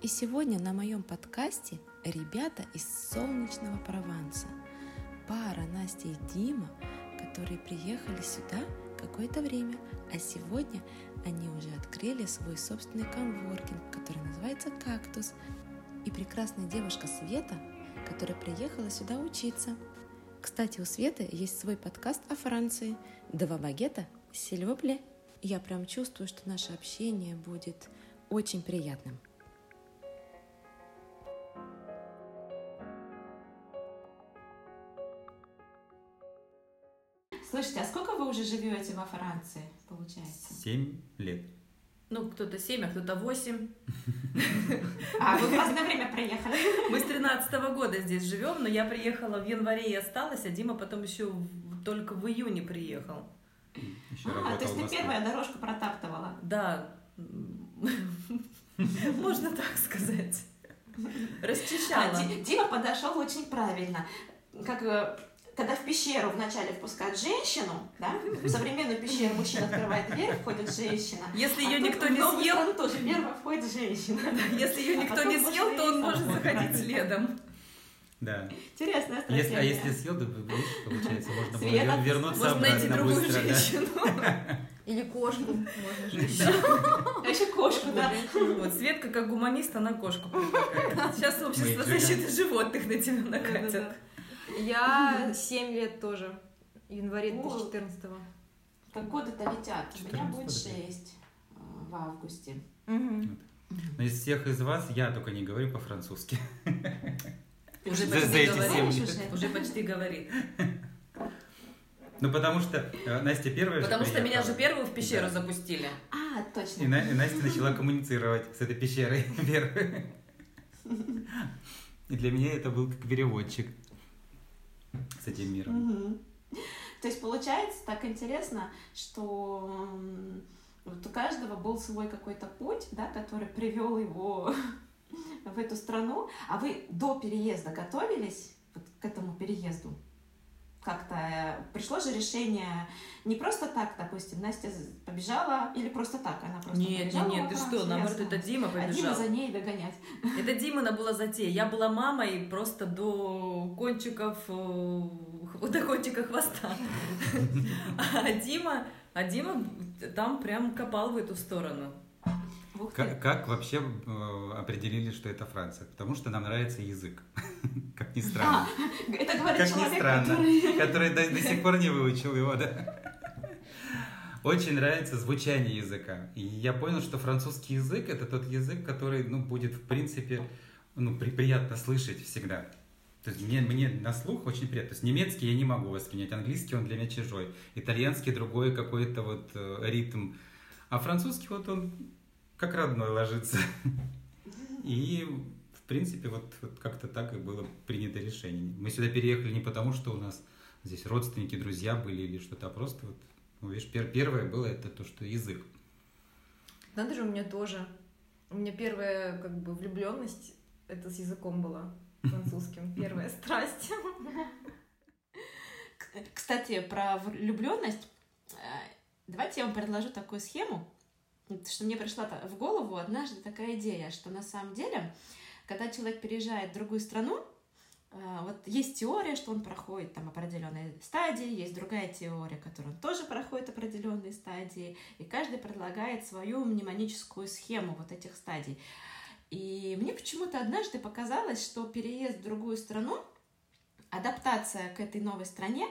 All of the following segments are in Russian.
И сегодня на моем подкасте ребята из солнечного Прованса. Пара Настя и Дима, которые приехали сюда какое-то время, а сегодня они уже открыли свой собственный комворкинг, который называется «Кактус». И прекрасная девушка Света, которая приехала сюда учиться. Кстати, у Светы есть свой подкаст о Франции «Два багета, сильвопле». Я прям чувствую, что наше общение будет очень приятным. Уже живете во Франции, получается? Семь лет. Ну, кто-то семь, а кто-то восемь. А, вы в разное время приехали? Мы с тринадцатого года здесь живем, но я приехала в январе и осталась, а Дима потом еще только в июне приехал. Еще А, то есть ты первая дорожку протаптывала? Да, можно так сказать. А, Расчищала. Ди- Дима подошел очень правильно. Как э, когда в пещеру вначале впускают женщину, да, в современную пещеру мужчина открывает дверь, входит женщина. Если А ее никто не съел, страну тоже первая входит женщина. если ее А никто потом не съел, то он может заходить следом. Да. Интересная стратегия. Если, а если съел, то видишь, получается, можно было Света, вер- вернуться Можно найти обратно другую быстро, да. женщину. Или кошку можно же еще. А еще кошку, да. Вот, Светка как гуманист, она кошку. Сейчас общество защиты животных на тебя накатят. Я 7 лет тоже. В январе О. 2014 Как годы-то летят. У меня будет 14 6 в августе. Но из всех из вас я только не говорю по-французски. Уже почти за эти говорит. семь лет. Уже почти говорит. Ну, потому что э, Настя первая же Потому что меня же первую в пещеру Да. запустили. А, И, точно. На- и Настя начала коммуницировать с этой пещерой первой. И для меня это был как переводчик с этим миром. Мгм. То есть получается так интересно, что вот у каждого был свой какой-то путь, да, который привел его в эту страну. А вы до переезда готовились вот к этому переезду? Как-то э, пришло же решение не просто так, допустим, Настя побежала или просто так, она просто Нет, нет, побежала нет, во ты что, наоборот, это Дима А Дима побежал. за ней догонять. Это Димана была затея. Я была мамой просто до кончиков, э, до кончика хвоста. А Дима, а Дима там прям копал в эту сторону. Ух ты. Как, как вообще э, определили, что это Франция? Потому что нам нравится язык. Как ни странно. Это говорит Как ни человек, странно. который... Который до, до сих пор не выучил его, да. Очень нравится звучание языка. И я понял, что французский язык это тот язык, который, ну, будет, в принципе, ну, при- приятно слышать всегда. То есть мне, мне на слух очень приятно. То есть немецкий я не могу воспринять, английский он для меня чужой, итальянский другой какой-то вот э, ритм, а французский вот он как родной ложится. И в принципе вот, вот как-то так и было принято решение. Мы сюда переехали не потому, что у нас здесь родственники, друзья были или что-то, а просто вот, ну, видишь, пер- первое было это то, что язык. Надо же, у меня тоже. У меня первая как бы влюбленность это с языком была французским. Первая страсть. Кстати, про влюбленность. Давайте я вам предложу такую схему, что мне пришла в голову однажды такая идея, что на самом деле, когда человек переезжает в другую страну, э, вот есть теория, что он проходит там определенные стадии, есть другая теория, которая он тоже проходит определенные стадии, и каждый предлагает свою мнемоническую схему вот этих стадий. И мне почему-то однажды показалось, что переезд в другую страну, адаптация к этой новой стране,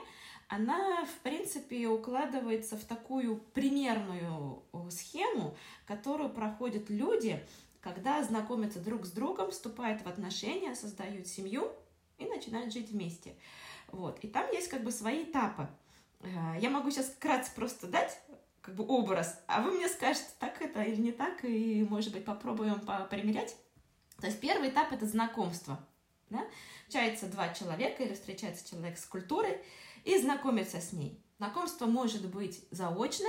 она, в принципе, укладывается в такую примерную э, схему, которую проходят люди, когда знакомятся друг с другом, вступают в отношения, создают семью и начинают жить вместе. Вот. И там есть как бы свои этапы. Э, Я могу сейчас вкратце просто дать как бы образ, а вы мне скажете, так это или не так, и, может быть, попробуем примерять. То есть первый этап — это знакомство. Да? Встречаются два человека или встречается человек с культурой и знакомится с ней. Знакомство может быть заочное,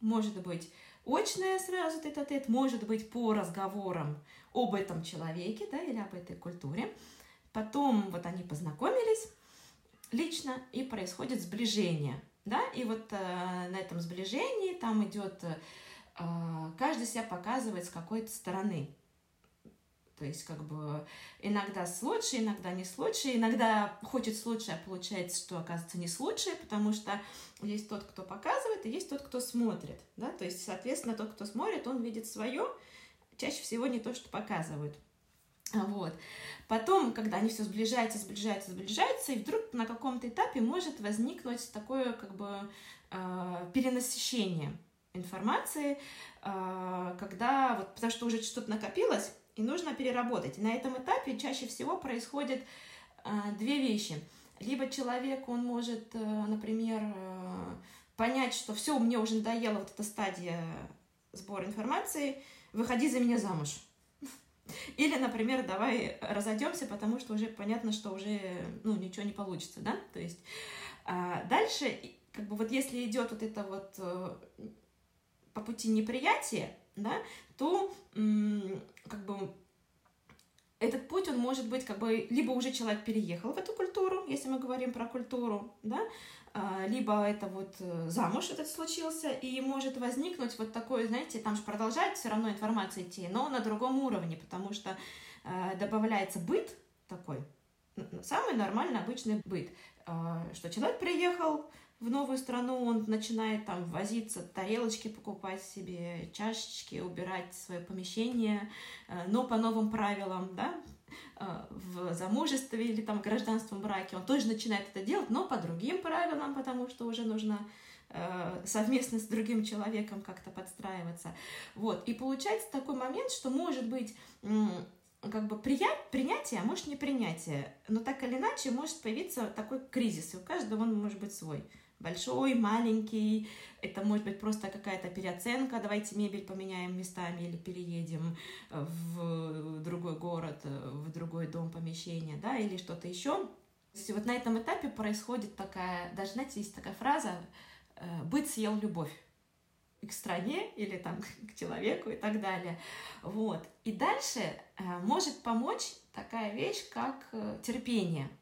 может быть очное сразу тет-а-тет, может быть по разговорам об этом человеке да, или об этой культуре. Потом вот они познакомились лично, и происходит сближение. Да? И вот э, на этом сближении там идет, э, каждый себя показывает с какой-то стороны. То есть, как бы, иногда с лучше, иногда не с лучше, иногда хочет с лучше, а получается, что оказывается не с лучше, потому что есть тот, кто показывает, и есть тот, кто смотрит, да, то есть, соответственно, тот, кто смотрит, он видит свое, чаще всего не то, что показывают. Вот. Потом, когда они все сближаются, сближаются, сближаются, и вдруг на каком-то этапе может возникнуть такое как бы э, перенасыщение информации, э, когда вот потому что уже что-то накопилось и нужно переработать. На этом этапе чаще всего происходят э, две вещи. Либо человек, он может, э, например, э, понять, что все, мне уже надоела вот эта стадия сбора информации, выходи за меня замуж. Или, например, давай разойдемся, потому что уже понятно, что уже ну, ничего не получится, да? То есть а дальше, как бы вот если идет вот это вот по пути неприятия, да, то как бы этот путь, он может быть как бы, либо уже человек переехал в эту культуру, если мы говорим про культуру, да, а, либо это вот э, замуж этот случился, и может возникнуть вот такое, знаете, там же продолжает все равно информация идти, но на другом уровне, потому что э, добавляется быт такой, самый нормальный обычный быт, а, что человек приехал, в новую страну, он начинает там возиться, тарелочки покупать себе, чашечки, убирать свое помещение, э, но по новым правилам, да, э, в замужестве или там в гражданском браке, он тоже начинает это делать, но по другим правилам, потому что уже нужно э, совместно с другим человеком как-то подстраиваться. Вот. И получается такой момент, что может быть как бы приять, принятие, а может не принятие, но так или иначе может появиться такой кризис, и у каждого он может быть свой большой, маленький, это может быть просто какая-то переоценка, давайте мебель поменяем местами или переедем в другой город, в другой дом, помещение, да, или что-то еще. Вот на этом этапе происходит такая, даже, знаете, есть такая фраза э, «быт съел любовь» к стране или там к человеку и так далее. Вот. И дальше э, может помочь такая вещь, как э, терпение –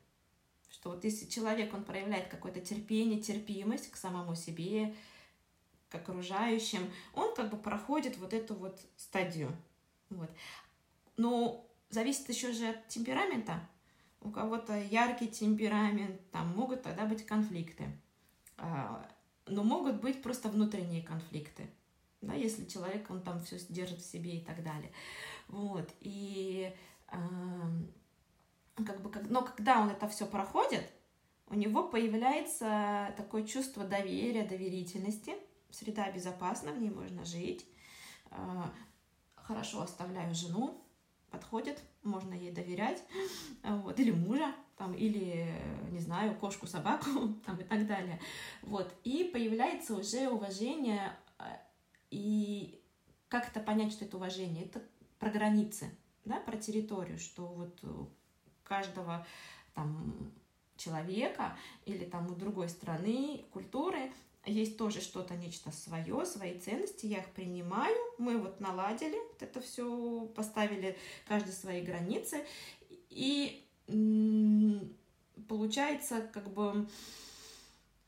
что вот если человек, он проявляет какое-то терпение, терпимость к самому себе, к окружающим, он как бы проходит вот эту вот стадию. Вот. Но зависит еще же от темперамента. У кого-то яркий темперамент, там могут тогда быть конфликты. А, но могут быть просто внутренние конфликты. Да, если человек, он там все держит в себе и так далее. Вот. И как бы, но когда он это все проходит, у него появляется такое чувство доверия, доверительности, среда безопасна, в ней можно жить, а, хорошо оставляю жену, подходит, можно ей доверять, вот, или мужа, там, или, не знаю, кошку, собаку, там, и так далее. Вот, и появляется уже уважение, а, и как это понять, что это уважение? Это про границы, да, про территорию, что вот каждого там человека или там у другой страны, культуры есть тоже что-то, нечто свое, свои ценности, я их принимаю, мы вот наладили вот это все, поставили каждый свои границы, и получается как бы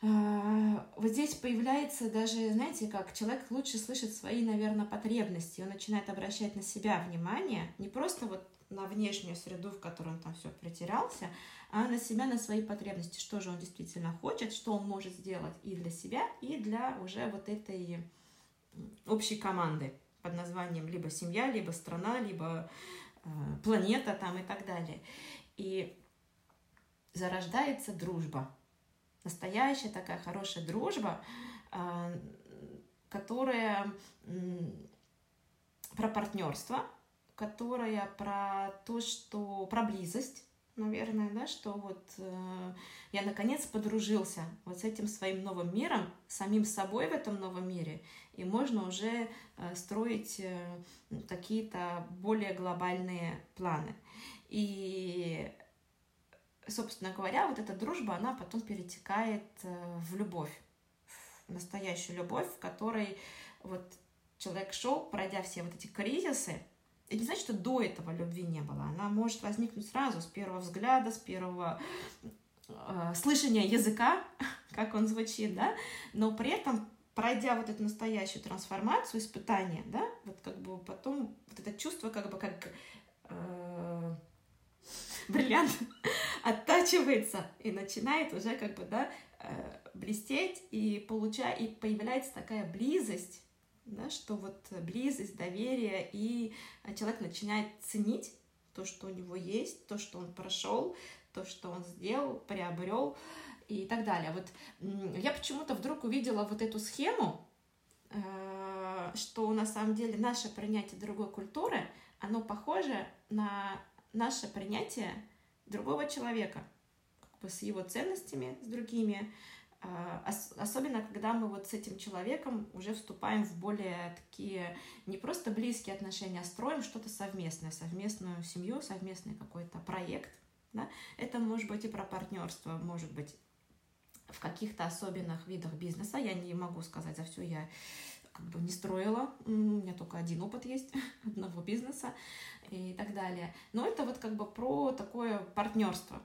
а, вот здесь появляется даже, знаете, как человек лучше слышит свои, наверное, потребности, он начинает обращать на себя внимание, не просто вот на внешнюю среду, в которой он там все притерялся, а на себя, на свои потребности, что же он действительно хочет, что он может сделать и для себя, и для уже вот этой общей команды под названием либо семья, либо страна, либо э, планета там и так далее. И зарождается дружба. Настоящая такая хорошая дружба, э, которая э, про партнерство, которая про то, что про близость, наверное, да, что вот э, я наконец подружился вот с этим своим новым миром, самим собой в этом новом мире, и можно уже э, строить э, какие-то более глобальные планы. И, собственно говоря, вот эта дружба, она потом перетекает э, в любовь, в настоящую любовь, в которой вот человек шел, пройдя все вот эти кризисы, это не значит, что до этого любви не было. Она может возникнуть сразу, с первого взгляда, с первого э, слышания языка, как он звучит, да, но при этом пройдя вот эту настоящую трансформацию, испытание, да, вот как бы потом вот это чувство как бы как э, бриллиант оттачивается и начинает уже как бы, да, э, блестеть и получая, и появляется такая близость, да, что вот близость, доверие, и человек начинает ценить то, что у него есть, то, что он прошел, то, что он сделал, приобрел и так далее. Вот я почему-то вдруг увидела вот эту схему, э, что на самом деле наше принятие другой культуры, оно похоже на наше принятие другого человека, как бы с его ценностями, с другими, особенно когда мы вот с этим человеком уже вступаем в более такие не просто близкие отношения, а строим что-то совместное, совместную семью, совместный какой-то проект. Да? Это может быть и про партнерство, может быть в каких-то особенных видах бизнеса. Я не могу сказать за все, я как бы не строила, у меня только один опыт есть одного бизнеса и так далее. Но это вот как бы про такое партнерство,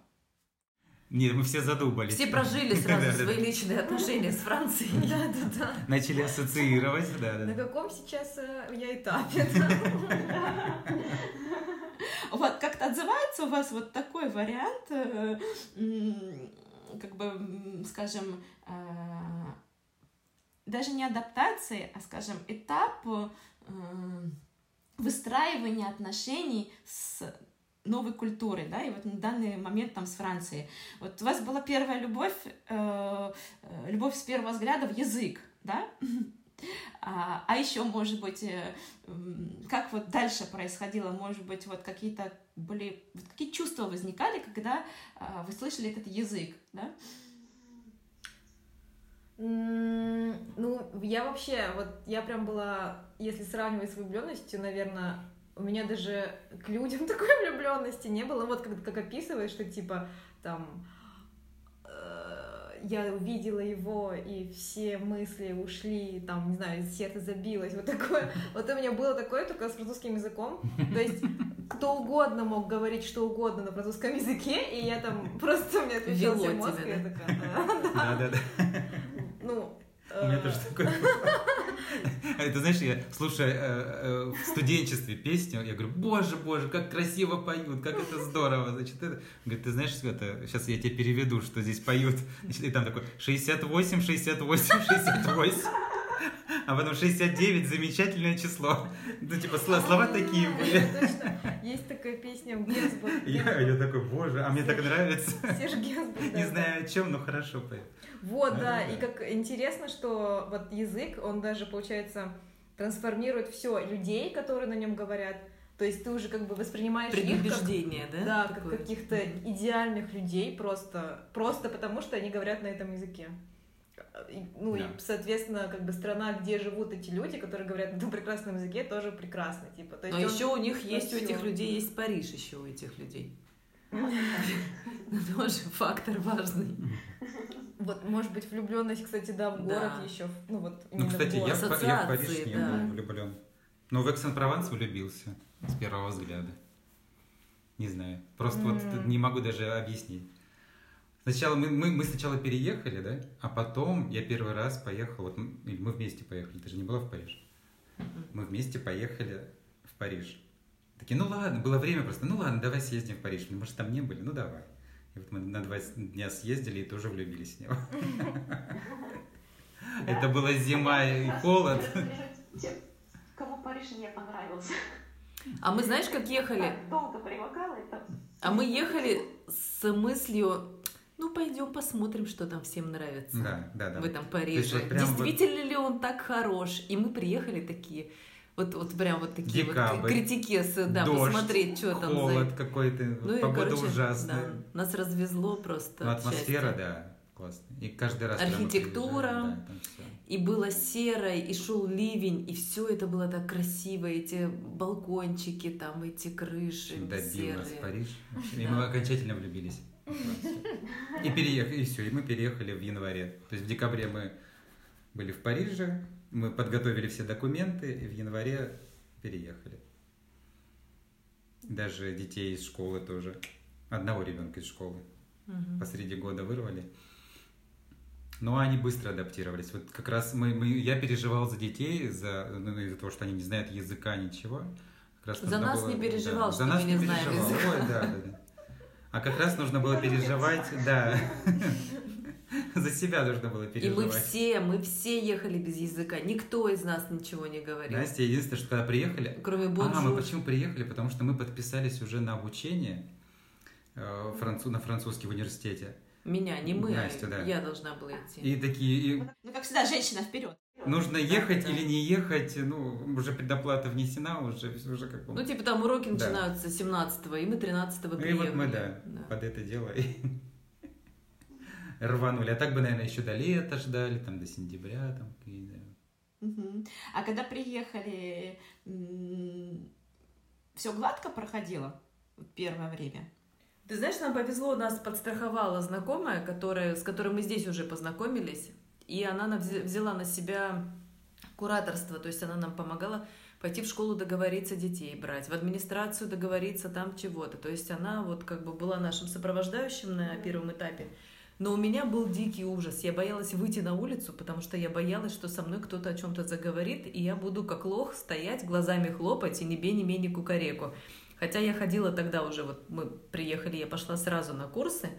нет, мы все задумались. Все прожили сразу свои личные отношения с Францией. Да, да, да. Начали ассоциировать, да, да. На каком сейчас э, я этапе? Вот, как-то отзывается у вас вот такой вариант, э, как бы, скажем, э, даже не адаптации, а, скажем, этап выстраивания отношений с новой культуры, да, и вот на данный момент там с Францией. Вот у вас была первая любовь, э, э любовь с первого взгляда в язык, да, а, а еще, может быть, э, как вот дальше происходило, может быть, вот какие-то были, вот какие чувства возникали, когда э, вы слышали этот язык, да? Ну, я вообще, вот я прям была, если сравнивать с влюбленностью, наверное, у меня даже к людям такой влюбленности не было. Вот как, как описываешь, что типа там э, я увидела его, и все мысли ушли, там, не знаю, сердце забилось, вот такое. Вот у меня было такое только с французским языком. То есть кто угодно мог говорить что угодно на французском языке, и я там просто у меня отвечался мозг, и я такая, да, да, да. Ну, у меня тоже э, такое Это знаешь, я слушаю э, э, в студенчестве песню, я говорю, боже, боже, как красиво поют, как это здорово. Значит, это... Говорит, ты знаешь, это... сейчас я тебе переведу, что здесь поют. Значит, и там такой 68, 68, 68. А потом 69 замечательное число. Ну, типа, слова такие были. Есть такая песня в Генсбург. Я, такой, боже, а мне так нравится. Серж Генсбург. Не знаю о чем, но хорошо поет. Вот, да, да, и как интересно, что вот язык, он даже, получается, трансформирует все людей, которые на нем говорят. То есть ты уже как бы воспринимаешь Предубеждение, их как, да? Да, как каких-то идеальных людей просто, просто потому, что они говорят на этом языке. Ну да. и, соответственно, как бы страна, где живут эти люди, которые говорят на этом прекрасном языке, тоже прекрасно, типа. То есть Но еще у них есть, у этих людей есть Париж еще у этих людей. Тоже фактор важный. Вот, может быть, влюбленность, кстати, да, в город еще. Ну, вот, ну, кстати, я, в, я в Париж не был влюблен. Но в Экс-Эн-Прованс влюбился с первого взгляда. Не знаю. Просто вот не могу даже объяснить. Сначала мы, мы, мы сначала переехали, да, а потом я первый раз поехал, вот мы, мы вместе поехали, ты же не была в Париж. Мы вместе поехали в Париж. Такие, ну ладно, было время просто, ну ладно, давай съездим в Париж. Мы, может, там не были, ну давай. И вот мы на два дня съездили и тоже влюбились в него. Это была зима и холод. Кому Париж не понравился. А мы знаешь, как ехали? Долго привыкала это. А мы ехали с мыслью, ну пойдем посмотрим, что там всем нравится. Да, да, да. В этом Париже. Действительно вот... ли он так хорош? И мы приехали такие, вот, вот прям вот такие Декабрь, вот критики, да, дождь, посмотреть, что там холод за... какой-то, ну, погода короче, ужасная. Да, нас развезло просто. Ну, атмосфера, да, классно. И каждый раз Архитектура, да, и было серо, и шел ливень, и все это было так красиво, эти балкончики, там эти крыши Добил серые. нас Париж. И мы окончательно влюбились. И переехали, и все, и мы переехали в январе. То есть в декабре мы были в Париже, мы подготовили все документы и в январе переехали. Даже детей из школы тоже. Одного ребенка из школы. Угу. Посреди года вырвали. Но они быстро адаптировались. Вот как раз мы, мы, я переживал за детей, за, ну, из-за того, что они не знают языка, ничего. Как раз за нас было, не переживал, да, что за нас мы не, знаем языка. Ой, да, да, да. А как раз нужно было переживать, да. За себя нужно было И мы переживать. все, мы все ехали без языка. Никто из нас ничего не говорил. Настя, единственное, что когда приехали... Кроме А, мы bonjour. почему приехали? Потому что мы подписались уже на обучение э, францу- на французский в университете. Меня, не мы, а Настя, да. я должна была идти. И такие, и Ну, как всегда, женщина вперед. Нужно ехать или не ехать, ну, уже предоплата внесена, уже, уже как бы... Ну, типа там уроки Да. начинаются 17-го, и мы 13-го Ну и приехали. вот мы, да, под это дело и рванули. А так бы, наверное, еще до лета ждали, там, до сентября, там, и, да. Мгм. А когда приехали, все гладко проходило первое время? Ты знаешь, нам повезло, нас подстраховала знакомая, которая, с которой мы здесь уже познакомились, и она на- взя- взяла на себя кураторство, то есть она нам помогала пойти в школу договориться детей брать, в администрацию договориться там чего-то. То есть она вот как бы была нашим сопровождающим на первом этапе. Но у меня был дикий ужас. Я боялась выйти на улицу, потому что я боялась, что со мной кто-то о чем-то заговорит, и я буду как лох стоять, глазами хлопать и ни бе, ни ме, ни кукареку. Хотя я ходила тогда уже, вот мы приехали, я пошла сразу на курсы,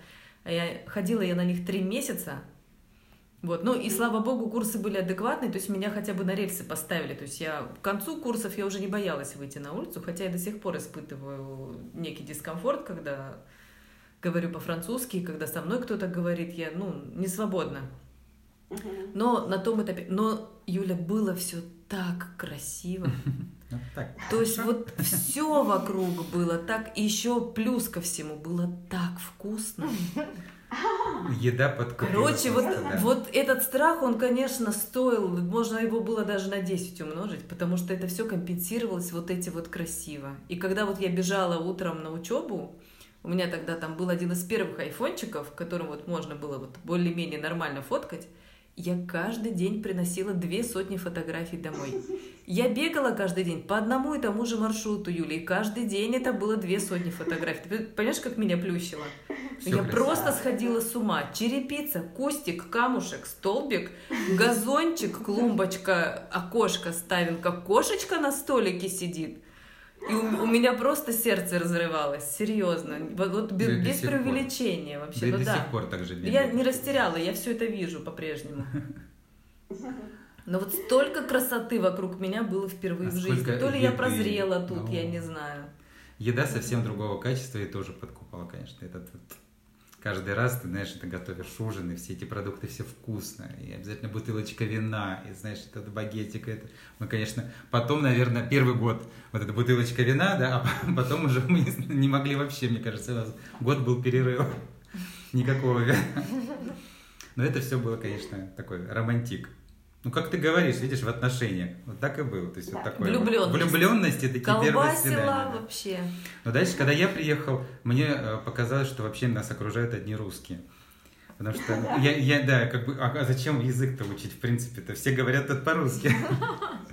а я ходила я на них три месяца, вот, ну и слава богу, курсы были адекватные, то есть меня хотя бы на рельсы поставили, то есть я к концу курсов я уже не боялась выйти на улицу, хотя я до сих пор испытываю некий дискомфорт, когда говорю по-французски, когда со мной кто-то говорит, я, ну, не свободна. Но на том этапе, но, Юля, было все так красиво. Так. То есть вот все вокруг было так, и еще плюс ко всему было так вкусно. Еда под Короче, вот, вот этот страх, он, конечно, стоил, можно его было даже на 10 умножить, потому что это все компенсировалось вот эти вот красиво. И когда вот я бежала утром на учебу, у меня тогда там был один из первых айфончиков, которым вот можно было вот более-менее нормально фоткать, я каждый день приносила две сотни фотографий домой. Я бегала каждый день по одному и тому же маршруту, Юля, и каждый день это было две сотни фотографий. Ты понимаешь, как меня плющило? Всё я красиво. просто сходила с ума. Черепица, кустик, камушек, столбик, газончик, клумбочка, окошко ставим, как кошечка на столике сидит. И у, у меня просто сердце разрывалось, серьезно. Вот, вот бе- Да и до без сих пор. преувеличения вообще. Да и ну до да. сих пор так же Я бегает. не растеряла, я все это вижу по-прежнему. Но вот столько красоты вокруг меня было впервые А в жизни. То ли я прозрела тут, Ну. я не знаю. Еда совсем другого качества и тоже подкупала, конечно. Этот вот каждый раз ты, знаешь, ты готовишь ужин, и все эти продукты все вкусно, и обязательно бутылочка вина, и, знаешь, этот багетик, это... Мы, конечно, потом, наверное, первый год вот эта бутылочка вина, да, а потом уже мы не- могли вообще, мне кажется, у нас год был перерыв. Никакого вина. Но это все было, конечно, такой романтик. Ну, как ты говоришь, видишь, в отношениях. Вот так и было. То есть вот такое вот. Влюблённость. Влюбленности, такие первые Колбасила свидания. да. вообще. Но дальше, когда я приехал, мне э, показалось, что вообще нас окружают одни русские. Потому что я, я да, как бы, а а зачем язык-то учить, в принципе-то? Все говорят тут по-русски.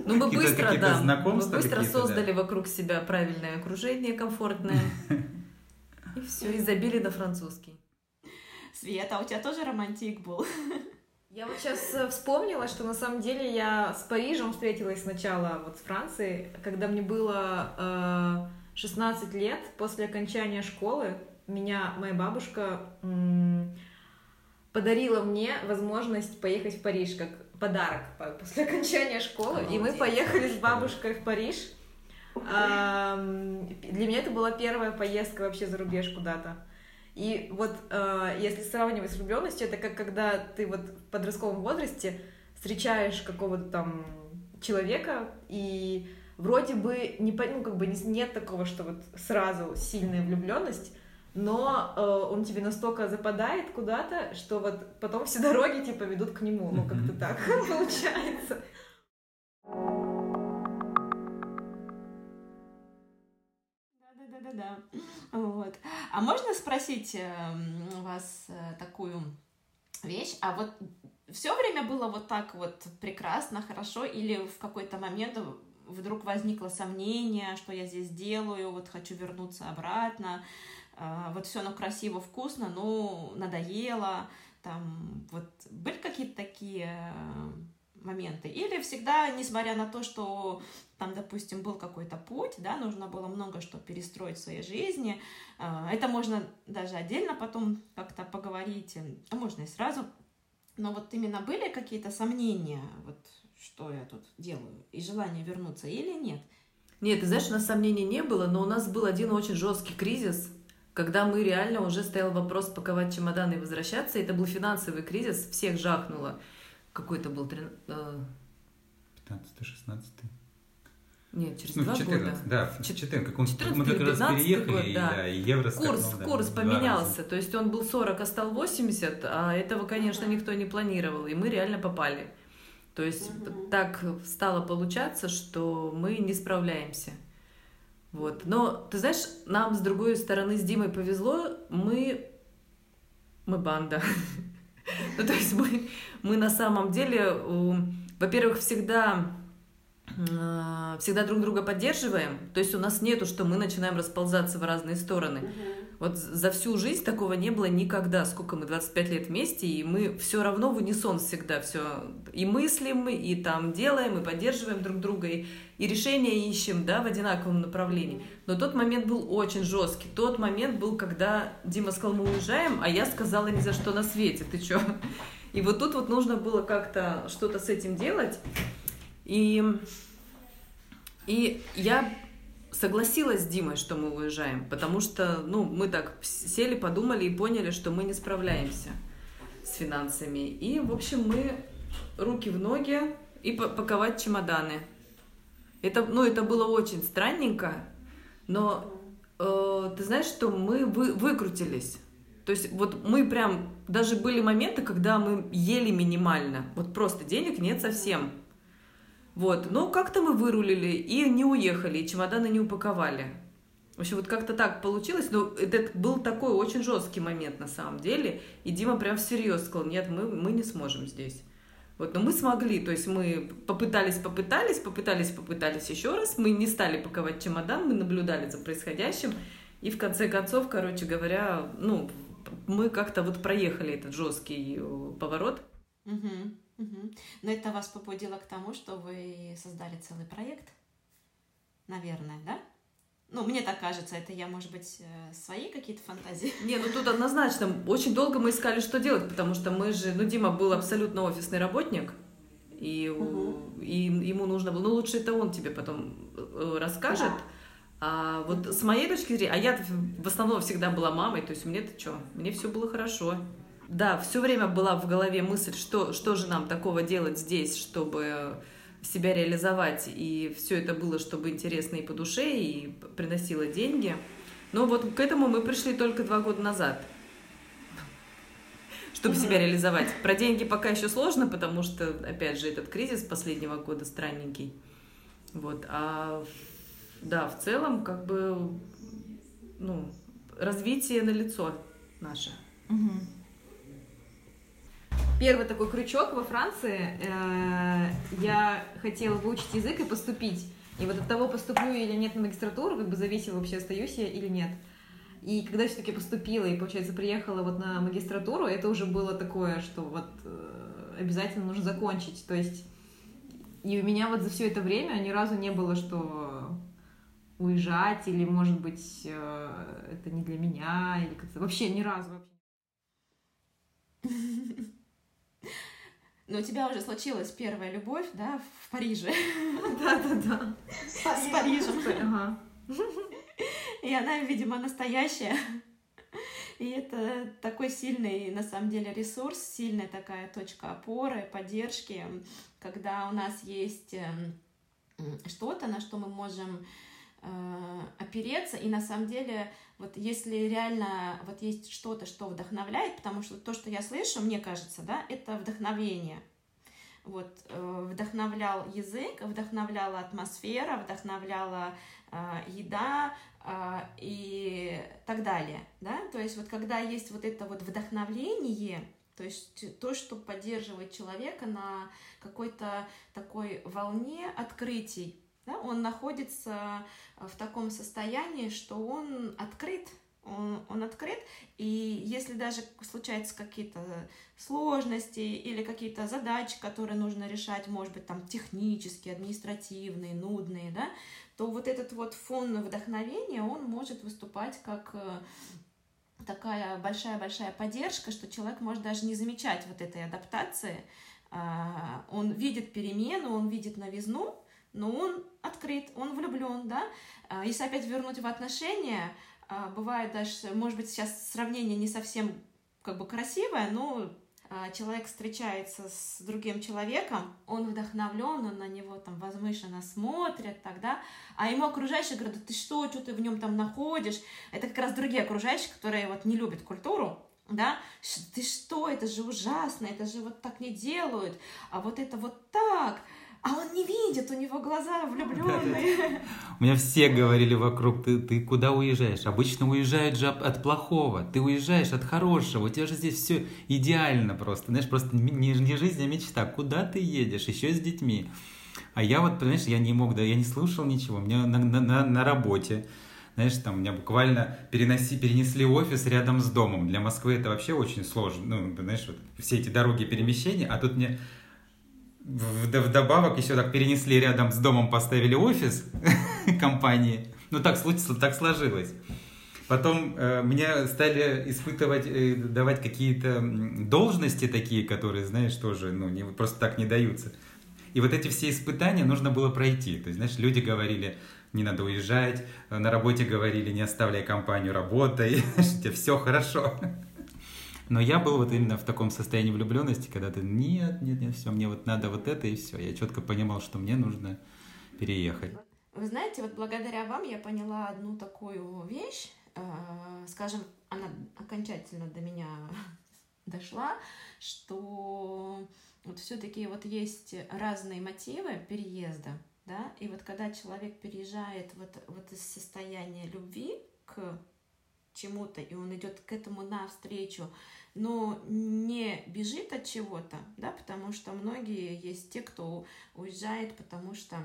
Ну, мы Какие-то- быстро, какие-то да, мы знакомства быстро какие-то, да. создали вокруг себя правильное окружение, комфортное. И все, и забили на французский. Света, а у тебя тоже романтик был? Я вот сейчас вспомнила, что на самом деле я с Парижем встретилась сначала вот с Францией, когда мне было э, 16 лет, после окончания школы, меня моя бабушка м, подарила мне возможность поехать в Париж как подарок по- после окончания школы, и мы Молодец. поехали с бабушкой в Париж. Ам, Для меня это была первая поездка вообще за рубеж куда-то. И вот э, если сравнивать с влюбленностью, это как когда ты вот в подростковом возрасте встречаешь какого-то там человека, и вроде бы не, ну, как бы не- нет такого, что вот сразу сильная влюбленность, но э, он тебе настолько западает куда-то, что вот потом все дороги типа ведут к нему, ну как-то так получается. Да-да-да-да. Вот. А можно спросить у вас э, такую вещь? А вот все время было вот так вот прекрасно, хорошо, или в какой-то момент вдруг возникло сомнение, что я здесь делаю, вот хочу вернуться обратно, э, вот все оно красиво, вкусно, но надоело, там вот были какие-то такие э, моменты. Или всегда, несмотря на то, что там, допустим, был какой-то путь, да, нужно было много что перестроить в своей жизни. А, это можно даже отдельно потом как-то поговорить, а можно и сразу. Но вот именно были какие-то сомнения, вот что я тут делаю, и желание вернуться или нет? Нет, ты знаешь, у нас сомнений не было, но у нас был один очень жесткий кризис, когда мы реально уже стоял вопрос паковать чемоданы и возвращаться. Это был финансовый кризис, всех жахнуло. Какой-то был... 15-16 нет, через ну, два 14, года. Да, в 14, как он, 14 мы как раз переехали, год, да. да, и евро Курс, скакнул, курс да, поменялся, то есть он был 40, а стал 80, а этого, конечно, никто не планировал, и мы реально попали. То есть угу. так стало получаться, что мы не справляемся. Вот. Но, ты знаешь, нам с другой стороны с Димой повезло, мы, мы банда. ну, то есть мы, мы на самом деле, во-первых, всегда всегда друг друга поддерживаем. То есть у нас нету, что мы начинаем расползаться в разные стороны. Угу. Вот за всю жизнь такого не было никогда. Сколько мы, 25 лет вместе, и мы все равно в унисон всегда все и мыслим, и там делаем, и поддерживаем друг друга, и, и решения ищем, да, в одинаковом направлении. Но тот момент был очень жесткий. Тот момент был, когда Дима сказал, мы уезжаем, а я сказала ни за что на свете, ты чё? И вот тут вот нужно было как-то что-то с этим делать. И, и я согласилась с Димой, что мы уезжаем, потому что, ну, мы так сели, подумали и поняли, что мы не справляемся с финансами. И, в общем, мы руки в ноги и паковать чемоданы. Это, ну, это было очень странненько, но э, ты знаешь, что мы вы, выкрутились. То есть вот мы прям, даже были моменты, когда мы ели минимально, вот просто денег нет совсем. Вот, но как-то мы вырулили и не уехали, и чемоданы не упаковали. В общем, вот как-то так получилось, но это был такой очень жесткий момент на самом деле, и Дима прям всерьез сказал, нет, мы, мы не сможем здесь. Вот, но мы смогли, то есть мы попытались, попытались, попытались, попытались еще раз, мы не стали паковать чемодан, мы наблюдали за происходящим, и в конце концов, короче говоря, ну, мы как-то вот проехали этот жесткий э, поворот. Угу. Угу. Но это вас побудило к тому, что вы создали целый проект, наверное, да? Ну, мне так кажется, это я, может быть, э, свои какие-то фантазии. Не, ну тут однозначно. Очень долго мы искали, что делать, потому что мы же, ну, Дима был абсолютно офисный работник, и, угу. и ему нужно было, ну, лучше это он тебе потом э, расскажет. Да. А вот с моей точки зрения, а я в основном всегда была мамой, то есть мне-то что, мне все было хорошо. Да, все время была в голове мысль, что, что же нам такого делать здесь, чтобы себя реализовать, и все это было, чтобы интересно и по душе, и приносило деньги. Но вот к этому мы пришли только два года назад, чтобы себя реализовать. Про деньги пока еще сложно, потому что, опять же, этот кризис последнего года странненький. Вот, а да, в целом, как бы, ну, развитие на лицо наше. Угу первый такой крючок во Франции. Э, я хотела выучить язык и поступить. И вот от того, поступлю или нет на магистратуру, как бы зависит вообще, остаюсь я или нет. И когда все-таки поступила и, получается, приехала вот на магистратуру, это уже было такое, что вот э, обязательно нужно закончить. То есть и у меня вот за все это время ни разу не было, что уезжать или, может быть, э, это не для меня, или как-то вообще ни разу вообще. Но у тебя уже случилась первая любовь, да, в Париже. Да-да-да. С Парижем. Ага. И она, видимо, настоящая. И это такой сильный, на самом деле, ресурс, сильная такая точка опоры, поддержки, когда у нас есть эм, что-то, на что мы можем э, опереться, и на самом деле вот если реально вот есть что-то, что вдохновляет, потому что то, что я слышу, мне кажется, да, это вдохновение. Вот, э, вдохновлял язык, вдохновляла атмосфера, вдохновляла э, еда э, и так далее, да, то есть вот когда есть вот это вот вдохновление, то есть то, что поддерживает человека на какой-то такой волне открытий, да, он находится в таком состоянии, что он открыт, он, он открыт, и если даже случаются какие-то сложности или какие-то задачи, которые нужно решать, может быть, там технические, административные, нудные, да, то вот этот вот фон вдохновения, он может выступать как э, такая большая-большая поддержка, что человек может даже не замечать вот этой адаптации, а, он видит перемену, он видит новизну, но он открыт, он влюблен, да. А, если опять вернуть в отношения, а, бывает даже, может быть, сейчас сравнение не совсем как бы красивое, но человек встречается с другим человеком, он вдохновлен, он на него там возвышенно смотрит тогда, а ему окружающие говорят, ты что, что ты в нем там находишь? Это как раз другие окружающие, которые вот не любят культуру, да, ты что, это же ужасно, это же вот так не делают, а вот это вот так, а он не видит, у него глаза влюбленные. У меня все говорили вокруг, ты, ты куда уезжаешь? Обычно уезжают же от плохого, ты уезжаешь от хорошего, у тебя же здесь все идеально просто, знаешь, просто не, не жизнь, а мечта. Куда ты едешь? Еще с детьми. А я вот, понимаешь, я не мог, да, я не слушал ничего, у меня на, на, на работе, знаешь, там меня буквально переноси, перенесли офис рядом с домом. Для Москвы это вообще очень сложно. Ну, знаешь, вот все эти дороги перемещения, а тут мне вдобавок еще так перенесли рядом с домом, поставили офис компании. Ну, так, случилось, так сложилось. Потом э, мне стали испытывать, э, давать какие-то должности такие, которые, знаешь, тоже ну, не, просто так не даются. И вот эти все испытания нужно было пройти. То есть, знаешь, люди говорили, не надо уезжать, на работе говорили, не оставляй компанию, работай, тебе все хорошо. Но я был вот именно в таком состоянии влюбленности, когда ты нет, нет, нет, все, мне вот надо вот это и все. Я четко понимал, что мне нужно переехать. Вы знаете, вот благодаря вам я поняла одну такую вещь, э, скажем, она окончательно до меня дошла, что вот все-таки вот есть разные мотивы переезда, да, и вот когда человек переезжает вот, вот из состояния любви к чему-то, и он идет к этому навстречу, но не бежит от чего-то, да, потому что многие есть те, кто уезжает, потому что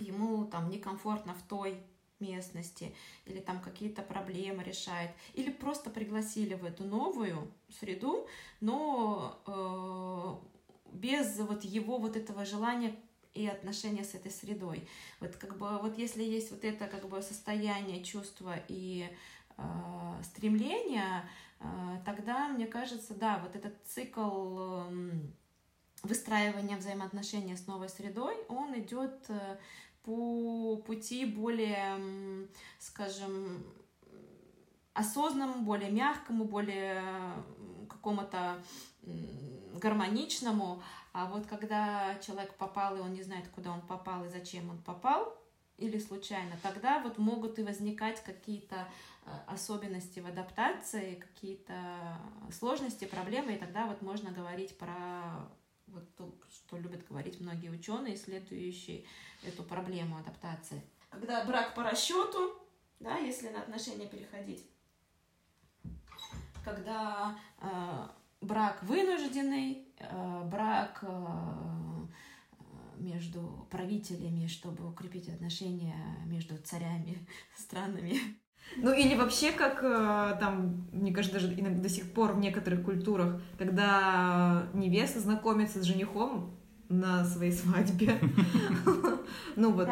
ему там некомфортно в той местности, или там какие-то проблемы решает, или просто пригласили в эту новую среду, но э, без вот его вот этого желания и отношения с этой средой. Вот как бы вот если есть вот это как бы состояние, чувства и э, стремления, э, тогда мне кажется, да, вот этот цикл э, выстраивания взаимоотношений с новой средой, он идет э, по пути более, скажем, осознанному, более мягкому, более какому-то гармоничному, а вот когда человек попал, и он не знает, куда он попал и зачем он попал, или случайно, тогда вот могут и возникать какие-то особенности в адаптации, какие-то сложности, проблемы, и тогда вот можно говорить про вот то, что любят говорить многие ученые, исследующие эту проблему адаптации. Когда брак по расчету, да, если на отношения переходить, когда э, брак вынужденный, э, брак э, между правителями, чтобы укрепить отношения между царями, странами. Ну или вообще, как э, там, мне кажется, даже иногда до сих пор в некоторых культурах, когда невеста знакомится с женихом на своей свадьбе. Ну вот.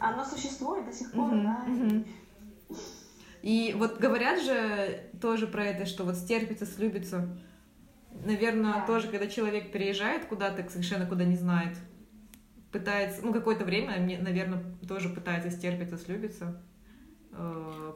Оно существует до сих пор, да. И вот говорят же тоже про это, что вот стерпится, слюбится. Наверное, да. тоже, когда человек переезжает куда-то, совершенно куда не знает, пытается, ну, какое-то время, наверное, тоже пытается стерпиться, слюбиться э,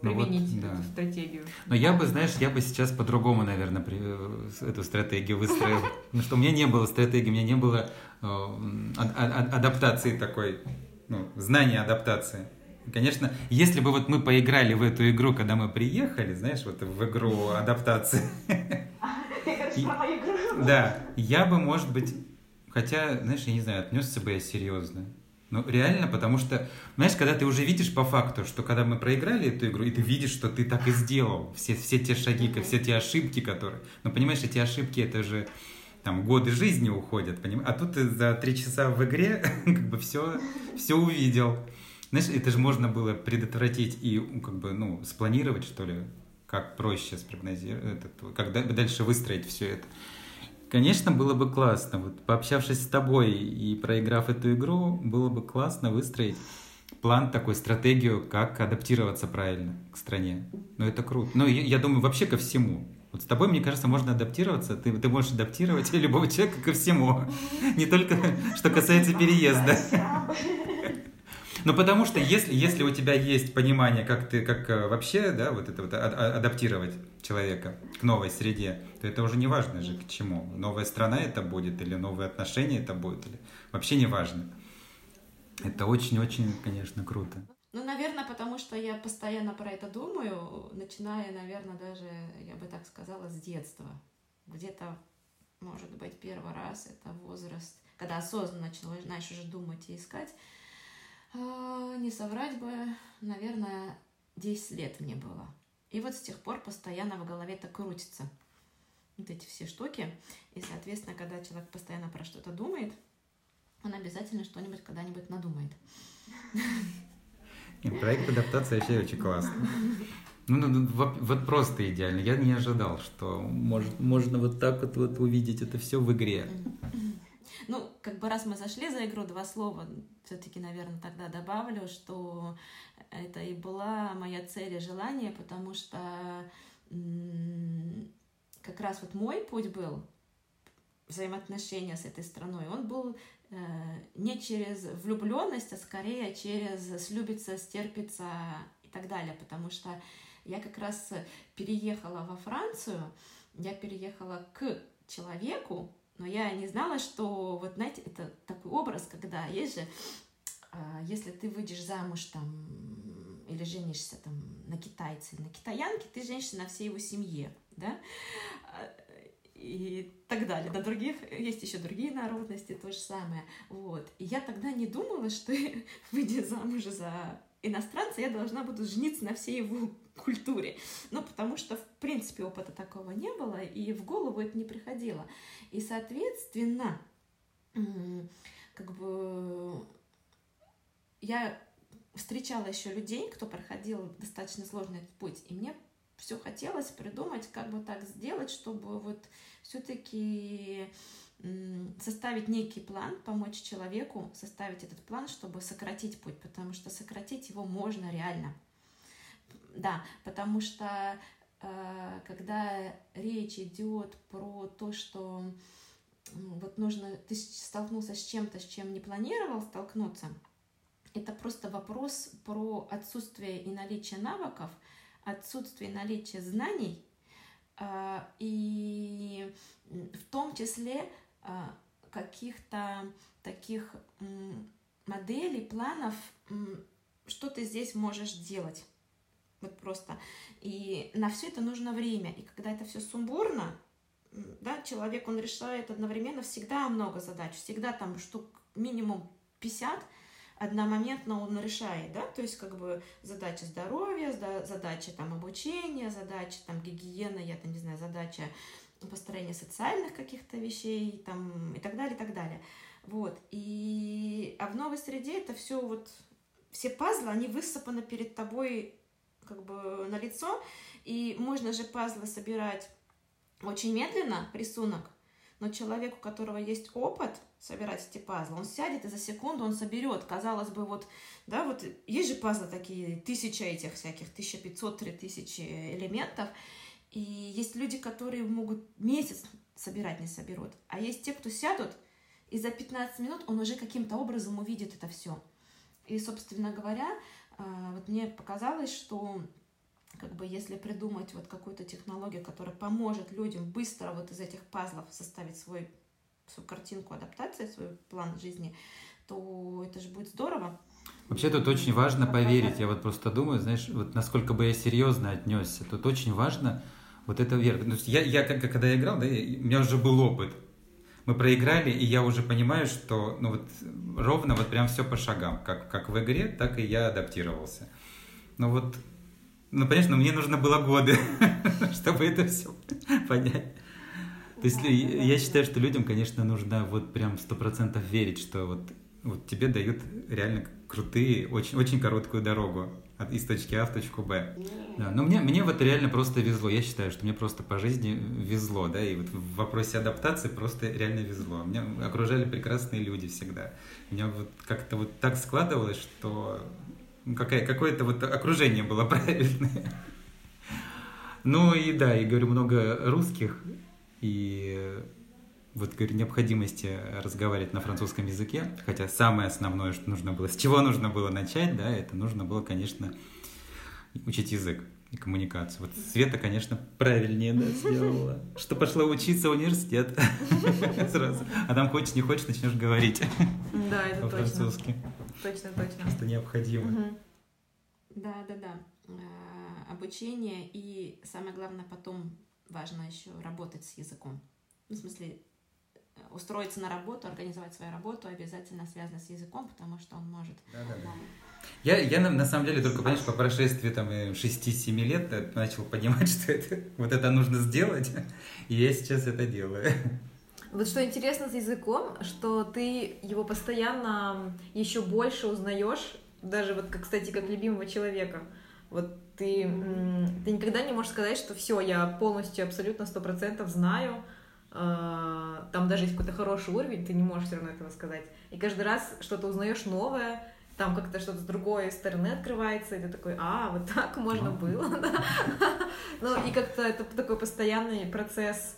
применить ну вот, эту да. стратегию. Но я бы, знаешь, я бы сейчас по-другому, наверное, при, э, эту стратегию выстроил. Потому что у меня не было стратегии, у меня не было э, а, а, адаптации такой, ну, знания адаптации. Конечно, если бы вот мы поиграли в эту игру, когда мы приехали, знаешь, вот в игру адаптации. Да, я бы, может быть, хотя, знаешь, я не знаю, отнесся бы я серьезно. Ну, реально, потому что, знаешь, когда ты уже видишь по факту, что когда мы проиграли эту игру, и ты видишь, что ты так и сделал, все, все те шаги, все те ошибки, которые... Ну, понимаешь, эти ошибки, это же там годы жизни уходят, понимаешь? А тут ты за три часа в игре как бы все, все увидел. Знаешь, это же можно было предотвратить и как бы, ну, спланировать, что ли, как проще спрогнозировать, как дальше выстроить все это. Конечно, было бы классно. Вот пообщавшись с тобой и проиграв эту игру, было бы классно выстроить план, такой стратегию, как адаптироваться правильно к стране. Ну, это круто. Ну, я, я думаю, вообще ко всему. Вот с тобой, мне кажется, можно адаптироваться. Ты, ты можешь адаптировать любого человека ко всему. Не только что касается переезда. Ну, потому что если, если у тебя есть понимание, как ты, как э, вообще, да, вот это вот а, а, адаптировать человека к новой среде, то это уже не важно же к чему. Новая страна это будет, или новые отношения это будет, или вообще не важно. Это очень-очень, конечно, круто. Ну, наверное, потому что я постоянно про это думаю, начиная, наверное, даже, я бы так сказала, с детства. Где-то, может быть, первый раз это возраст, когда осознанно начинаешь уже думать и искать. А, не соврать бы, наверное, 10 лет мне было. И вот с тех пор постоянно в голове так крутится вот эти все штуки. И, соответственно, когда человек постоянно про что-то думает, он обязательно что-нибудь когда-нибудь надумает. И проект адаптации вообще очень классный. Ну, ну, ну вот, вот просто идеально. Я не ожидал, что может, можно вот так вот, вот увидеть это все в игре. Ну, как бы раз мы зашли за игру, два слова все-таки, наверное, тогда добавлю, что это и была моя цель и желание, потому что как раз вот мой путь был взаимоотношения с этой страной, он был э, не через влюбленность, а скорее через слюбиться, стерпиться и так далее, потому что я как раз переехала во Францию, я переехала к человеку, но я не знала, что, вот знаете, это такой образ, когда есть же, а, если ты выйдешь замуж там или женишься там на китайце на китаянке, ты женишься на всей его семье, да, и так далее. На других, есть еще другие народности, то же самое. Вот. И я тогда не думала, что выйдя замуж за иностранца, я должна буду жениться на всей его культуре. Ну, потому что, в принципе, опыта такого не было, и в голову это не приходило. И, соответственно, как бы я встречала еще людей, кто проходил достаточно сложный путь, и мне все хотелось придумать, как бы так сделать, чтобы вот все-таки составить некий план, помочь человеку составить этот план, чтобы сократить путь, потому что сократить его можно реально. Да, потому что э, когда речь идет про то, что вот нужно, ты столкнулся с чем-то, с чем не планировал столкнуться, это просто вопрос про отсутствие и наличие навыков, отсутствие и наличие знаний, э, и в том числе а, каких-то таких моделей, планов, что ты здесь можешь делать. Вот просто. И на все это нужно время. И когда это все сумбурно, да, человек, он решает одновременно всегда много задач, всегда там штук минимум 50, одномоментно он решает, да, то есть как бы задача здоровья, задача там обучения, задача там гигиены, я там не знаю, задача построение социальных каких-то вещей там, и так далее, и так далее. Вот. И... А в новой среде это все вот, все пазлы, они высыпаны перед тобой как бы на лицо, и можно же пазлы собирать очень медленно, рисунок, но человек, у которого есть опыт собирать эти пазлы, он сядет и за секунду он соберет. Казалось бы, вот, да, вот есть же пазлы такие, тысяча этих всяких, 1500-3000 элементов, и есть люди, которые могут месяц собирать, не соберут. А есть те, кто сядут, и за 15 минут он уже каким-то образом увидит это все. И, собственно говоря, вот мне показалось, что как бы если придумать вот какую-то технологию, которая поможет людям быстро вот из этих пазлов составить свой, свою картинку адаптации, свой план жизни, то это же будет здорово. Вообще тут очень важно поверить. Я вот просто думаю, знаешь, вот насколько бы я серьезно отнесся. Тут очень важно вот это вверх. Ну, я, я когда я играл, да, у меня уже был опыт. Мы проиграли, и я уже понимаю, что ну вот ровно вот прям все по шагам. Как, как в игре, так и я адаптировался. Ну вот, ну, конечно, мне нужно было годы, чтобы это все понять. То есть я считаю, что людям, конечно, нужно вот прям сто процентов верить, что вот, вот тебе дают реально крутые, очень, очень короткую дорогу от, из точки А в точку Б. Да, но мне, мне вот реально просто везло. Я считаю, что мне просто по жизни везло, да, и вот в вопросе адаптации просто реально везло. Меня окружали прекрасные люди всегда. У меня вот как-то вот так складывалось, что какая, какое-то вот окружение было правильное. Ну и да, и говорю, много русских, и вот, говорю, необходимости разговаривать на французском языке, хотя самое основное, что нужно было, с чего нужно было начать, да, это нужно было, конечно, учить язык и коммуникацию. Вот Света, конечно, правильнее да, сделала, что пошла учиться в университет сразу. А там хочешь, не хочешь, начнешь говорить Да, это по-французски. Точно, точно. Что необходимо. Да, да, да. Обучение и самое главное потом важно еще работать с языком. Ну, в смысле, устроиться на работу, организовать свою работу обязательно связано с языком, потому что он может... Да, да, да. Я, я на, на самом деле только, понимаешь, по прошествии там 6-7 лет начал понимать, что это, вот это нужно сделать, и я сейчас это делаю. Вот что интересно с языком, что ты его постоянно еще больше узнаешь, даже вот, как, кстати, как любимого человека. Вот ты, ты никогда не можешь сказать, что все, я полностью, абсолютно, сто процентов знаю, там даже есть какой-то хороший уровень, ты не можешь все равно этого сказать. И каждый раз что-то узнаешь новое, там как-то что-то с другой стороны открывается, и ты такой, а, вот так можно было, да. Ну, и как-то это такой постоянный процесс.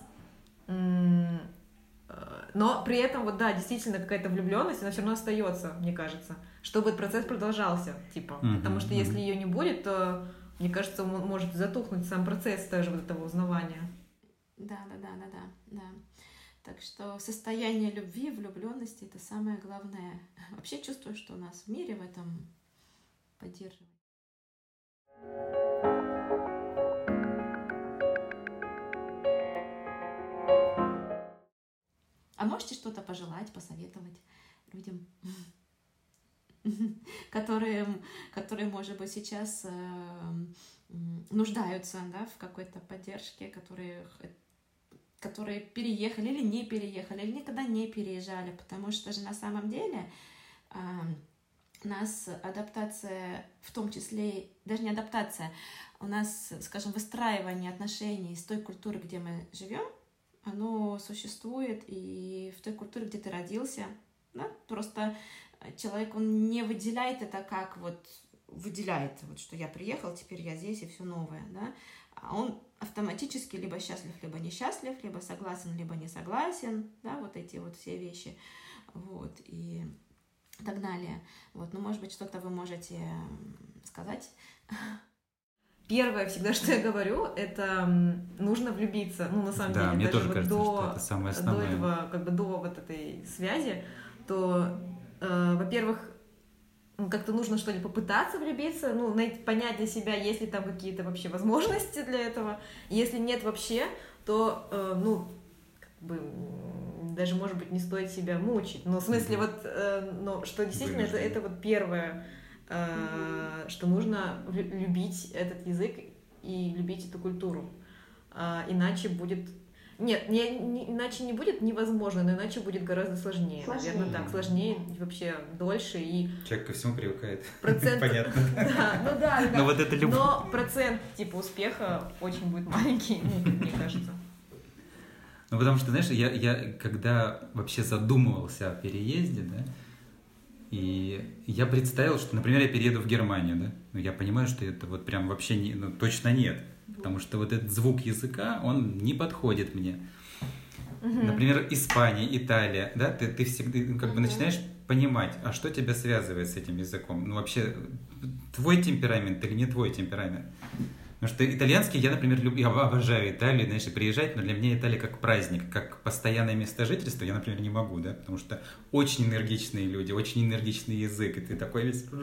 Но при этом, вот да, действительно какая-то влюбленность, она все равно остается, мне кажется, чтобы этот процесс продолжался, типа. Потому что если ее не будет, то, мне кажется, может затухнуть сам процесс даже вот этого узнавания. Да, да, да, да, да, да. Так что состояние любви, влюбленности это самое главное. Вообще чувствую, что у нас в мире в этом поддерживает. А можете что-то пожелать, посоветовать людям, которые, которые, может быть, сейчас э, нуждаются да, в какой-то поддержке, которые которые переехали или не переехали, или никогда не переезжали, потому что же на самом деле э, нас адаптация, в том числе, даже не адаптация, у нас, скажем, выстраивание отношений с той культурой, где мы живем, оно существует и в той культуре, где ты родился, да? просто человек, он не выделяет это как вот выделяет, вот что я приехал, теперь я здесь и все новое, да, а он автоматически либо счастлив, либо несчастлив, либо согласен, либо не согласен, да, вот эти вот все вещи, вот, и так далее. Вот, ну, может быть, что-то вы можете сказать? Первое всегда, что я говорю, это нужно влюбиться. Ну, на самом да, деле, мне даже тоже вот кажется, до, что это самое основное. до этого, как бы до вот этой связи, то, э, во-первых, как-то нужно что ли попытаться влюбиться, ну, понять для себя, есть ли там какие-то вообще возможности для этого. Если нет вообще, то, э, ну, как бы даже, может быть, не стоит себя мучить. Но в смысле, mm-hmm. вот, э, ну, что действительно, это, это вот первое, э, mm-hmm. что нужно любить этот язык и любить эту культуру. Э, иначе будет нет, не, не, иначе не будет невозможно, но иначе будет гораздо сложнее. сложнее. Наверное, так, сложнее вообще дольше и... Человек ко всему привыкает. Процент... Понятно. Да, ну да, да. Но вот это любовь. Но процент, типа, успеха очень будет маленький, ну, мне кажется. Ну, потому что, знаешь, я, я когда вообще задумывался о переезде, да, и я представил, что, например, я перееду в Германию, да, но я понимаю, что это вот прям вообще не, ну, точно нет потому что вот этот звук языка, он не подходит мне. Угу. Например, Испания, Италия, да, ты, ты всегда ну, как угу. бы начинаешь понимать, а что тебя связывает с этим языком. Ну, вообще, твой темперамент или не твой темперамент. Потому что итальянский я, например, люблю, я обожаю Италию, знаешь, и приезжать, но для меня Италия как праздник, как постоянное место жительства я, например, не могу, да, потому что очень энергичные люди, очень энергичный язык, и ты такой весь...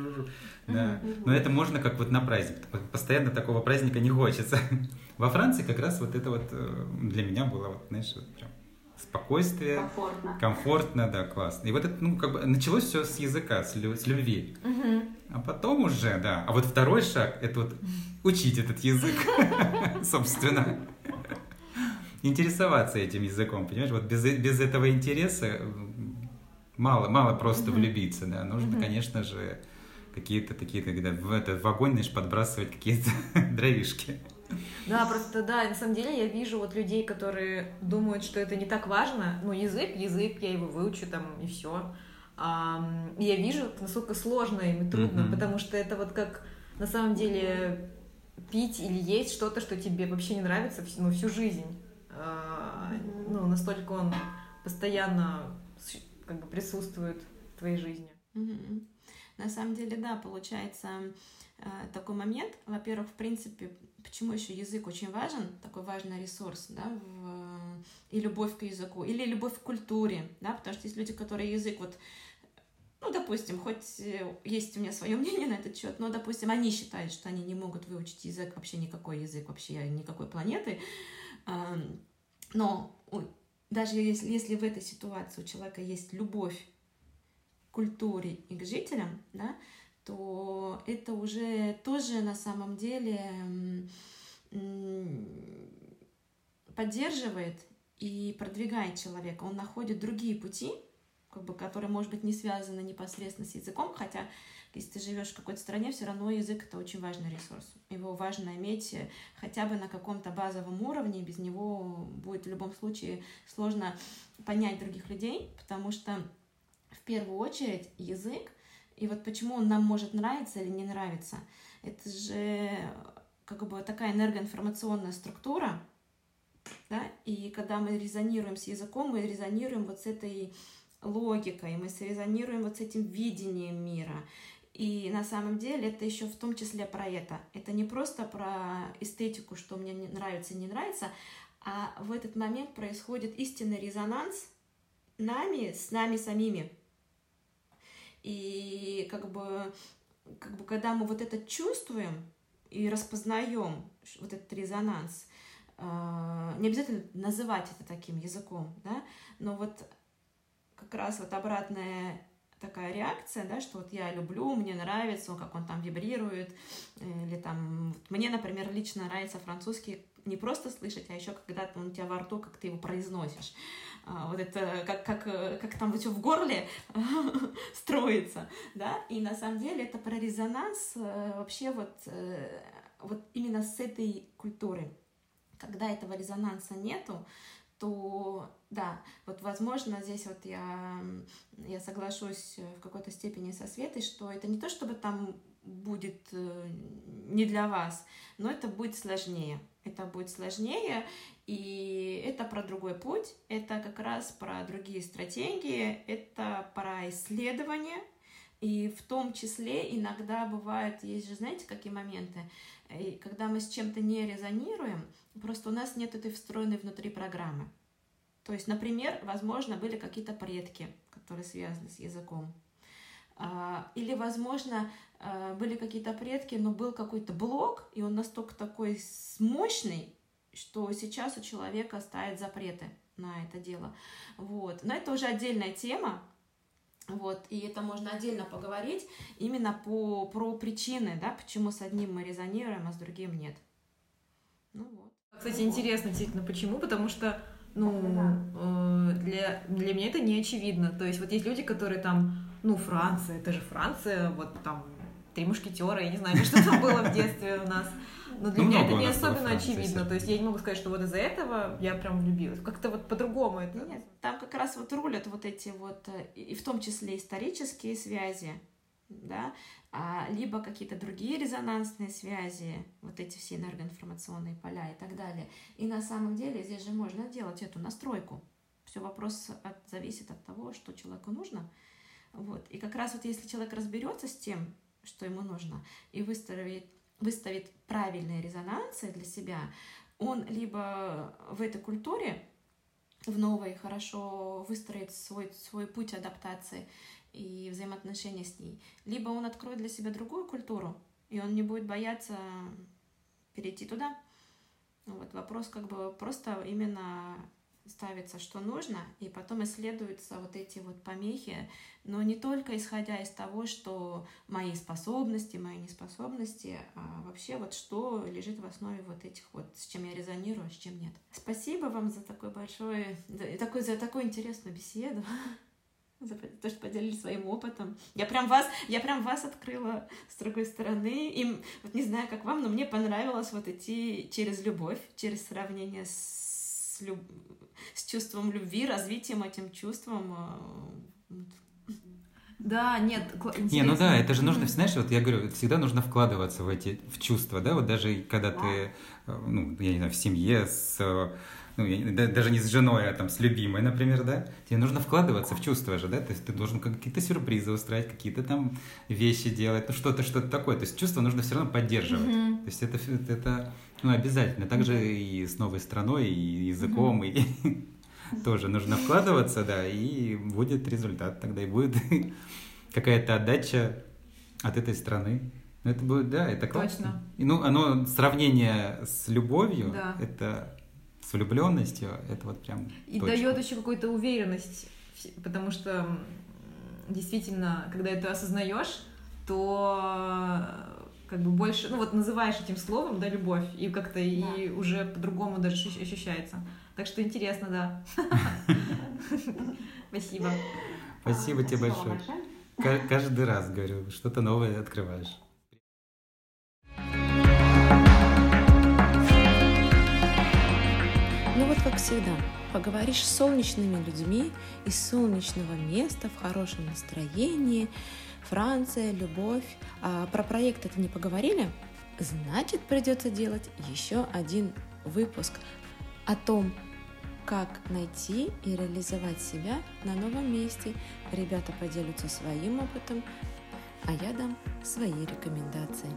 Да. Но это можно как вот на праздник. Постоянно такого праздника не хочется. Во Франции как раз вот это вот э, для меня было, вот, знаешь, вот прям спокойствие, комфортно. комфортно, да, классно. И вот это, ну, как бы началось все с языка, с, лю- с любви. Угу. А потом уже, да. А вот второй шаг это вот учить этот язык, собственно. Интересоваться этим языком, понимаешь? Вот без, без этого интереса мало, мало просто влюбиться, да. Нужно, конечно же, какие-то такие, когда в этот в огонь, знаешь, подбрасывать какие-то дровишки. Да, просто да, на самом деле я вижу вот людей, которые думают, что это не так важно. Ну, язык, язык, я его выучу там и все. Я вижу, насколько сложно им и трудно, mm-hmm. потому что это вот как на самом деле пить или есть что-то, что тебе вообще не нравится ну, всю жизнь. А, ну, настолько он постоянно как бы присутствует в твоей жизни. Mm-hmm. На самом деле, да, получается э, такой момент. Во-первых, в принципе, почему еще язык очень важен, такой важный ресурс, да, в, и любовь к языку, или любовь к культуре, да, потому что есть люди, которые язык вот ну, допустим, хоть э, есть у меня свое мнение на этот счет, но, допустим, они считают, что они не могут выучить язык, вообще никакой язык, вообще никакой планеты. Но даже если, если в этой ситуации у человека есть любовь к культуре и к жителям, да, то это уже тоже на самом деле поддерживает и продвигает человека. Он находит другие пути, как бы, которые, может быть, не связаны непосредственно с языком, хотя если ты живешь в какой-то стране, все равно язык это очень важный ресурс. Его важно иметь хотя бы на каком-то базовом уровне, без него будет в любом случае сложно понять других людей, потому что в первую очередь язык и вот почему он нам может нравиться или не нравиться, это же как бы такая энергоинформационная структура, да, и когда мы резонируем с языком, мы резонируем вот с этой логикой, мы резонируем вот с этим видением мира. И на самом деле это еще в том числе про это. Это не просто про эстетику, что мне нравится не нравится, а в этот момент происходит истинный резонанс нами с нами самими. И как бы, как бы когда мы вот это чувствуем и распознаем вот этот резонанс, э, не обязательно называть это таким языком, да, но вот как раз вот обратная такая реакция, да, что вот я люблю, мне нравится, как он там вибрирует, или там, вот мне, например, лично нравится французский не просто слышать, а еще когда он у тебя во рту, как ты его произносишь. А, вот это как, как, как там все в горле строится, да, и на самом деле это про резонанс э, вообще вот, э, вот именно с этой культуры. Когда этого резонанса нету, то да, вот возможно здесь вот я, я соглашусь в какой-то степени со Светой, что это не то, чтобы там будет э, не для вас, но это будет сложнее. Это будет сложнее, и это про другой путь, это как раз про другие стратегии, это про исследование, и в том числе иногда бывает, есть же, знаете, какие моменты, и когда мы с чем-то не резонируем, просто у нас нет этой встроенной внутри программы. То есть, например, возможно, были какие-то предки, которые связаны с языком. А, или, возможно, а, были какие-то предки, но был какой-то блок, и он настолько такой мощный, что сейчас у человека ставят запреты на это дело. Вот. Но это уже отдельная тема, вот, и это можно отдельно поговорить именно по, про причины, да, почему с одним мы резонируем, а с другим нет. Ну вот. Кстати, интересно действительно, почему, потому что ну, э, для, для меня это не очевидно. То есть вот есть люди, которые там, ну, Франция, это же Франция, вот там три мушкетера, я не знаю, что там было в детстве у нас. Но для ну, меня это не особенно очевидно. То есть я не могу сказать, что вот из-за этого я прям влюбилась. Как-то вот по-другому это. Нет, там как раз вот рулят вот эти вот, э, и в том числе исторические связи, да, либо какие-то другие резонансные связи, вот эти все энергоинформационные поля и так далее. И на самом деле здесь же можно делать эту настройку. Все вопрос от, зависит от того, что человеку нужно. Вот. И как раз вот если человек разберется с тем, что ему нужно, и выставит, выставит правильные резонансы для себя, он либо в этой культуре, в новой, хорошо выстроит свой, свой путь адаптации, и взаимоотношения с ней. Либо он откроет для себя другую культуру, и он не будет бояться перейти туда. Вот вопрос как бы просто именно ставится, что нужно, и потом исследуются вот эти вот помехи, но не только исходя из того, что мои способности, мои неспособности, а вообще вот что лежит в основе вот этих вот, с чем я резонирую, а с чем нет. Спасибо вам за такой большой, за, такой, за такую интересную беседу. За то, что поделились своим опытом. Я прям вас, я прям вас открыла с другой стороны. И вот не знаю, как вам, но мне понравилось вот идти через любовь, через сравнение с, люб... с чувством любви, развитием этим чувством. э, Да, нет, кла- Не, ну интересно. да, это же нужно, знаешь, вот я говорю, всегда нужно вкладываться в эти, в чувства, да, вот даже когда ты, э, ну, я не знаю, в семье с, э, ну, я даже не с женой, а там с любимой, например, да, тебе нужно вкладываться в чувства же, да, то есть ты должен какие-то сюрпризы устраивать, какие-то там вещи делать, ну, что-то, что-то такое, то есть чувства нужно все равно поддерживать, Мгм. то есть это, это, ну, обязательно, также и с новой страной, и языком, и тоже нужно вкладываться, да, и будет результат тогда, и будет какая-то отдача от этой страны. Ну, Это будет, да, это классно. Точно. И, ну, оно сравнение с любовью, Да. это с влюбленностью, это вот прям И точка. дает еще какую-то уверенность, потому что действительно, когда это осознаешь, то э, как бы больше, ну вот называешь этим словом, да, любовь, и как-то и уже по-другому даже ощущ- ощущается. Так что интересно, да. Спасибо. Спасибо тебе большое. большое. Ка- Каждый раз говорю, что-то новое открываешь. как всегда, поговоришь с солнечными людьми из солнечного места, в хорошем настроении, Франция, любовь. А про проект это не поговорили? Значит, придется делать еще один выпуск о том, как найти и реализовать себя на новом месте. Ребята поделятся своим опытом, а я дам свои рекомендации.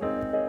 thank you